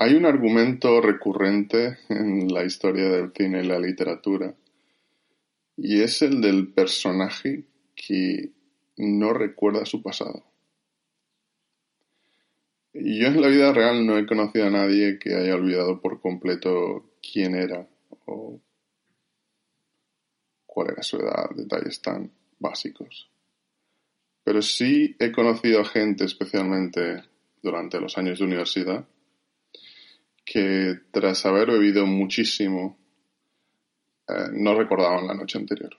Hay un argumento recurrente en la historia del cine y la literatura, y es el del personaje que no recuerda su pasado. Yo en la vida real no he conocido a nadie que haya olvidado por completo quién era o cuál era su edad, detalles tan básicos. Pero sí he conocido a gente, especialmente durante los años de universidad, que tras haber bebido muchísimo eh, no recordaban la noche anterior.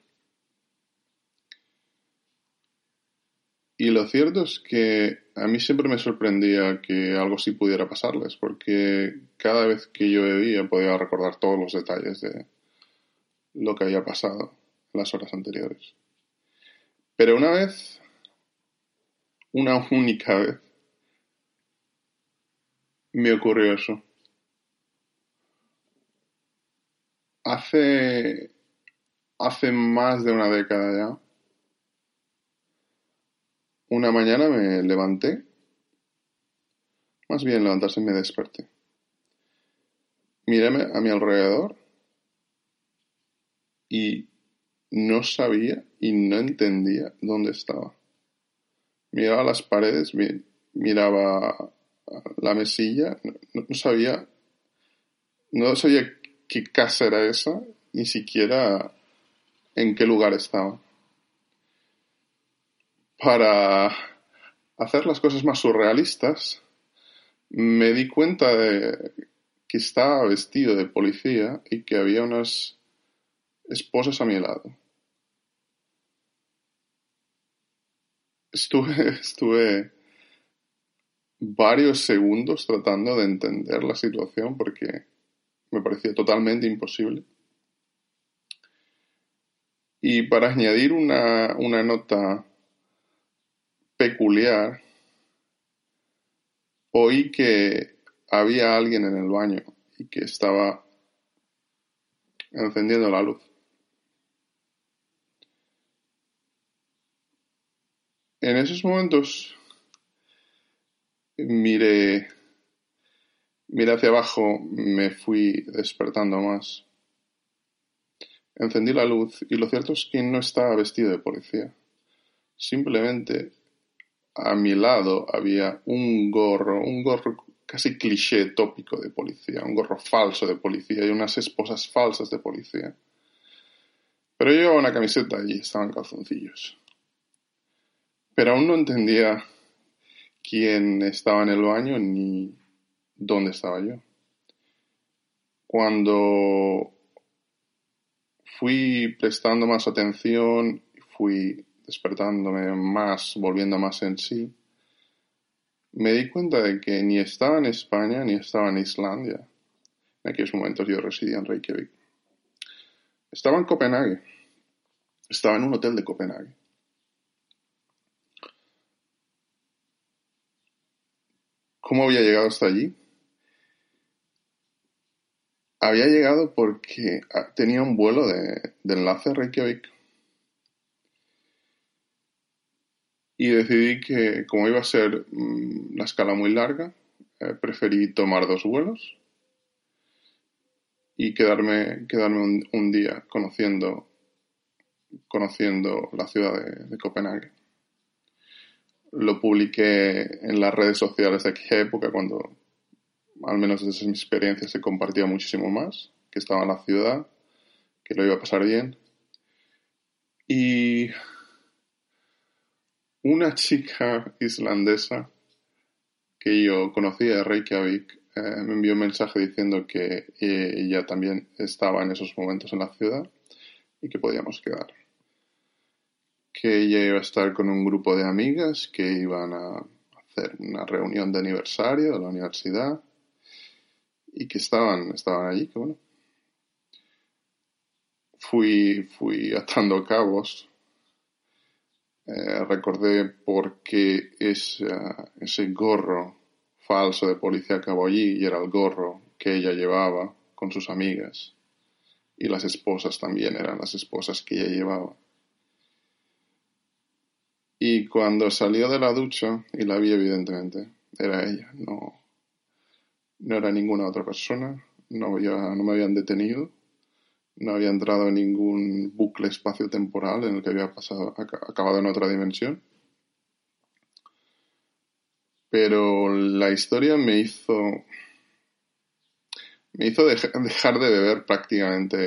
Y lo cierto es que a mí siempre me sorprendía que algo así pudiera pasarles, porque cada vez que yo bebía podía recordar todos los detalles de lo que había pasado en las horas anteriores. Pero una vez, una única vez, me ocurrió eso. Hace, hace más de una década ya, una mañana me levanté, más bien levantarse me desperté. Miré a mi alrededor y no sabía y no entendía dónde estaba. Miraba las paredes, miraba la mesilla, no, sabía, no sabía qué casa era esa, ni siquiera en qué lugar estaba. Para hacer las cosas más surrealistas, me di cuenta de que estaba vestido de policía y que había unas esposas a mi lado. Estuve, estuve varios segundos tratando de entender la situación porque me parecía totalmente imposible. Y para añadir una, una nota peculiar, oí que había alguien en el baño y que estaba encendiendo la luz. En esos momentos miré, miré hacia abajo, me fui despertando más. Encendí la luz y lo cierto es que no estaba vestido de policía. Simplemente a mi lado había un gorro, un gorro casi cliché tópico de policía, un gorro falso de policía y unas esposas falsas de policía. Pero yo llevaba una camiseta y estaban calzoncillos. Pero aún no entendía quién estaba en el baño ni dónde estaba yo. Cuando fui prestando más atención, fui despertándome más, volviendo más en sí, me di cuenta de que ni estaba en España ni estaba en Islandia. En aquellos momentos yo residía en Reykjavik. Estaba en Copenhague. Estaba en un hotel de Copenhague. ¿Cómo había llegado hasta allí? Había llegado porque ah, tenía un vuelo de, enlace a Reykjavik. Y decidí que, como iba a ser mm, una escala muy larga, eh, preferí tomar dos vuelos y quedarme, quedarme un, día conociendo, conociendo la ciudad de Copenhague lo publiqué en las redes sociales de aquella época cuando, al menos desde mi experiencia, se compartía muchísimo más, que estaba en la ciudad, que lo iba a pasar bien. Y una chica islandesa que yo conocía de Reykjavik eh, me envió un mensaje diciendo que ella también estaba en esos momentos en la ciudad y que podíamos quedar que ella iba a estar con un grupo de amigas que iban a hacer una reunión de aniversario de la universidad y que estaban, estaban allí, que bueno. Fui, fui atando cabos. Eh, recordé por qué ese, ese gorro falso de policía acabó allí y era el gorro que ella llevaba con sus amigas. Y las esposas también eran las esposas que ella llevaba. Y cuando salió de la ducha, y la vi evidentemente, era ella, no, no era ninguna otra persona, no, no me habían detenido, no había entrado en ningún bucle espacio-temporal en el que había pasado, acabado en otra dimensión. Pero la historia me hizo. me hizo dejar de beber prácticamente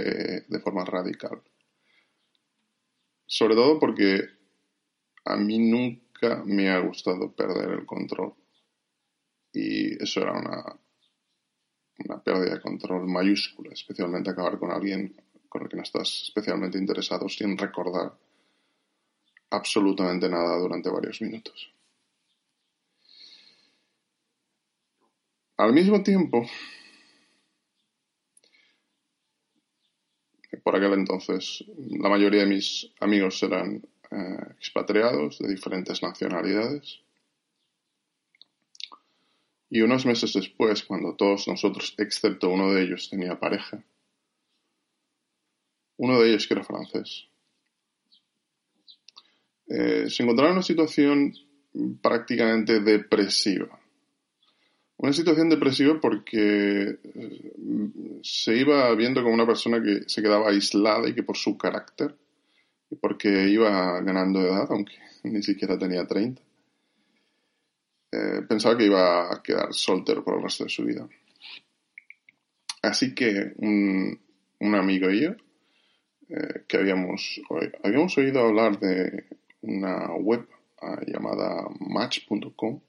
de forma radical. Sobre todo porque a mí nunca me ha gustado perder el control. Y eso era una, una pérdida de control mayúscula, especialmente acabar con alguien con el que no estás especialmente interesado sin recordar absolutamente nada durante varios minutos. Al mismo tiempo, por aquel entonces, la mayoría de mis amigos eran eh, expatriados de diferentes nacionalidades. Y unos meses después, cuando todos nosotros, excepto uno de ellos, tenía pareja, uno de ellos que era francés, eh, se encontraba en una situación prácticamente depresiva. Una situación depresiva porque eh, se iba viendo como una persona que se quedaba aislada y que por su carácter porque iba ganando edad, aunque ni siquiera tenía 30. Eh, pensaba que iba a quedar soltero por el resto de su vida. Así que un, amigo y yo, eh, que habíamos, habíamos oído hablar de una web ah, llamada match.com,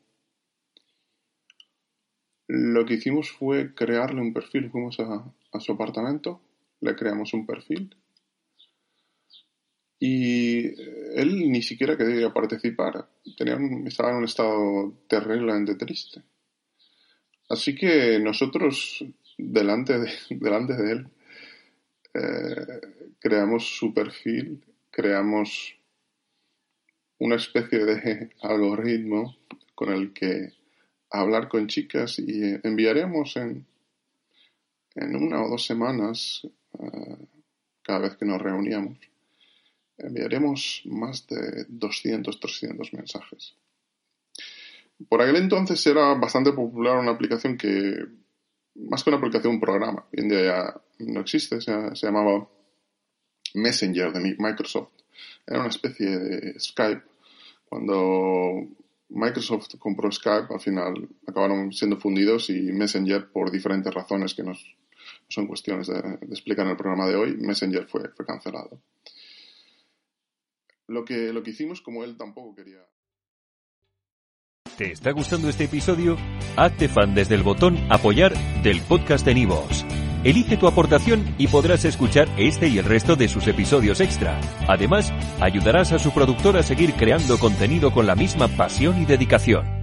lo que hicimos fue crearle un perfil. Fuimos a su apartamento, le creamos un perfil y él ni siquiera quería participar. Estaba en un estado terriblemente triste. Así que nosotros, delante de, delante de él, eh, creamos su perfil, creamos una especie de algoritmo con el que hablar con chicas y enviaremos en, en una o dos semanas, eh, cada vez que nos reuníamos, enviaremos más de 200, 300 mensajes. Por aquel entonces era bastante popular una aplicación que, más que una aplicación, un programa, hoy en día ya no existe, se, llamaba Messenger de Microsoft. Era una especie de Skype. Cuando Microsoft compró Skype, al final acabaron siendo fundidos y Messenger, por diferentes razones que no son cuestiones de, explicar en el programa de hoy, Messenger fue, fue cancelado lo que, lo que hicimos como él tampoco quería. ¿Te está gustando este episodio? Hazte fan desde el botón apoyar del podcast de Nivos. Elige tu aportación y podrás escuchar este y el resto de sus episodios extra. Además, ayudarás a su productor a seguir creando contenido con la misma pasión y dedicación.